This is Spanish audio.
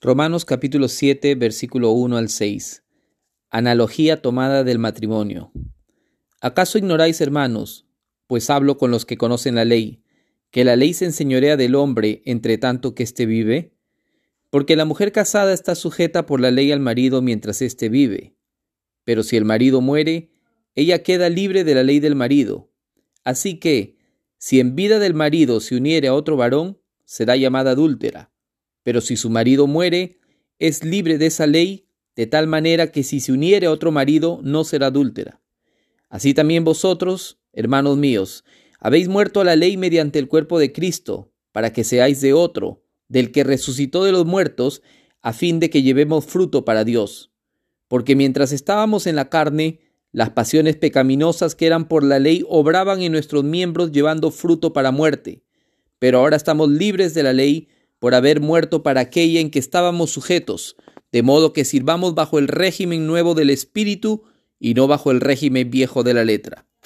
Romanos capítulo 7, versículo 1 al 6. Analogía tomada del matrimonio. ¿Acaso ignoráis, hermanos, pues hablo con los que conocen la ley, que la ley se enseñorea del hombre entre tanto que éste vive? Porque la mujer casada está sujeta por la ley al marido mientras éste vive. Pero si el marido muere, ella queda libre de la ley del marido. Así que, si en vida del marido se uniere a otro varón, será llamada adúltera pero si su marido muere, es libre de esa ley, de tal manera que si se uniere a otro marido, no será adúltera. Así también vosotros, hermanos míos, habéis muerto a la ley mediante el cuerpo de Cristo, para que seáis de otro, del que resucitó de los muertos, a fin de que llevemos fruto para Dios. Porque mientras estábamos en la carne, las pasiones pecaminosas que eran por la ley obraban en nuestros miembros llevando fruto para muerte. Pero ahora estamos libres de la ley, por haber muerto para aquella en que estábamos sujetos, de modo que sirvamos bajo el régimen nuevo del Espíritu y no bajo el régimen viejo de la letra.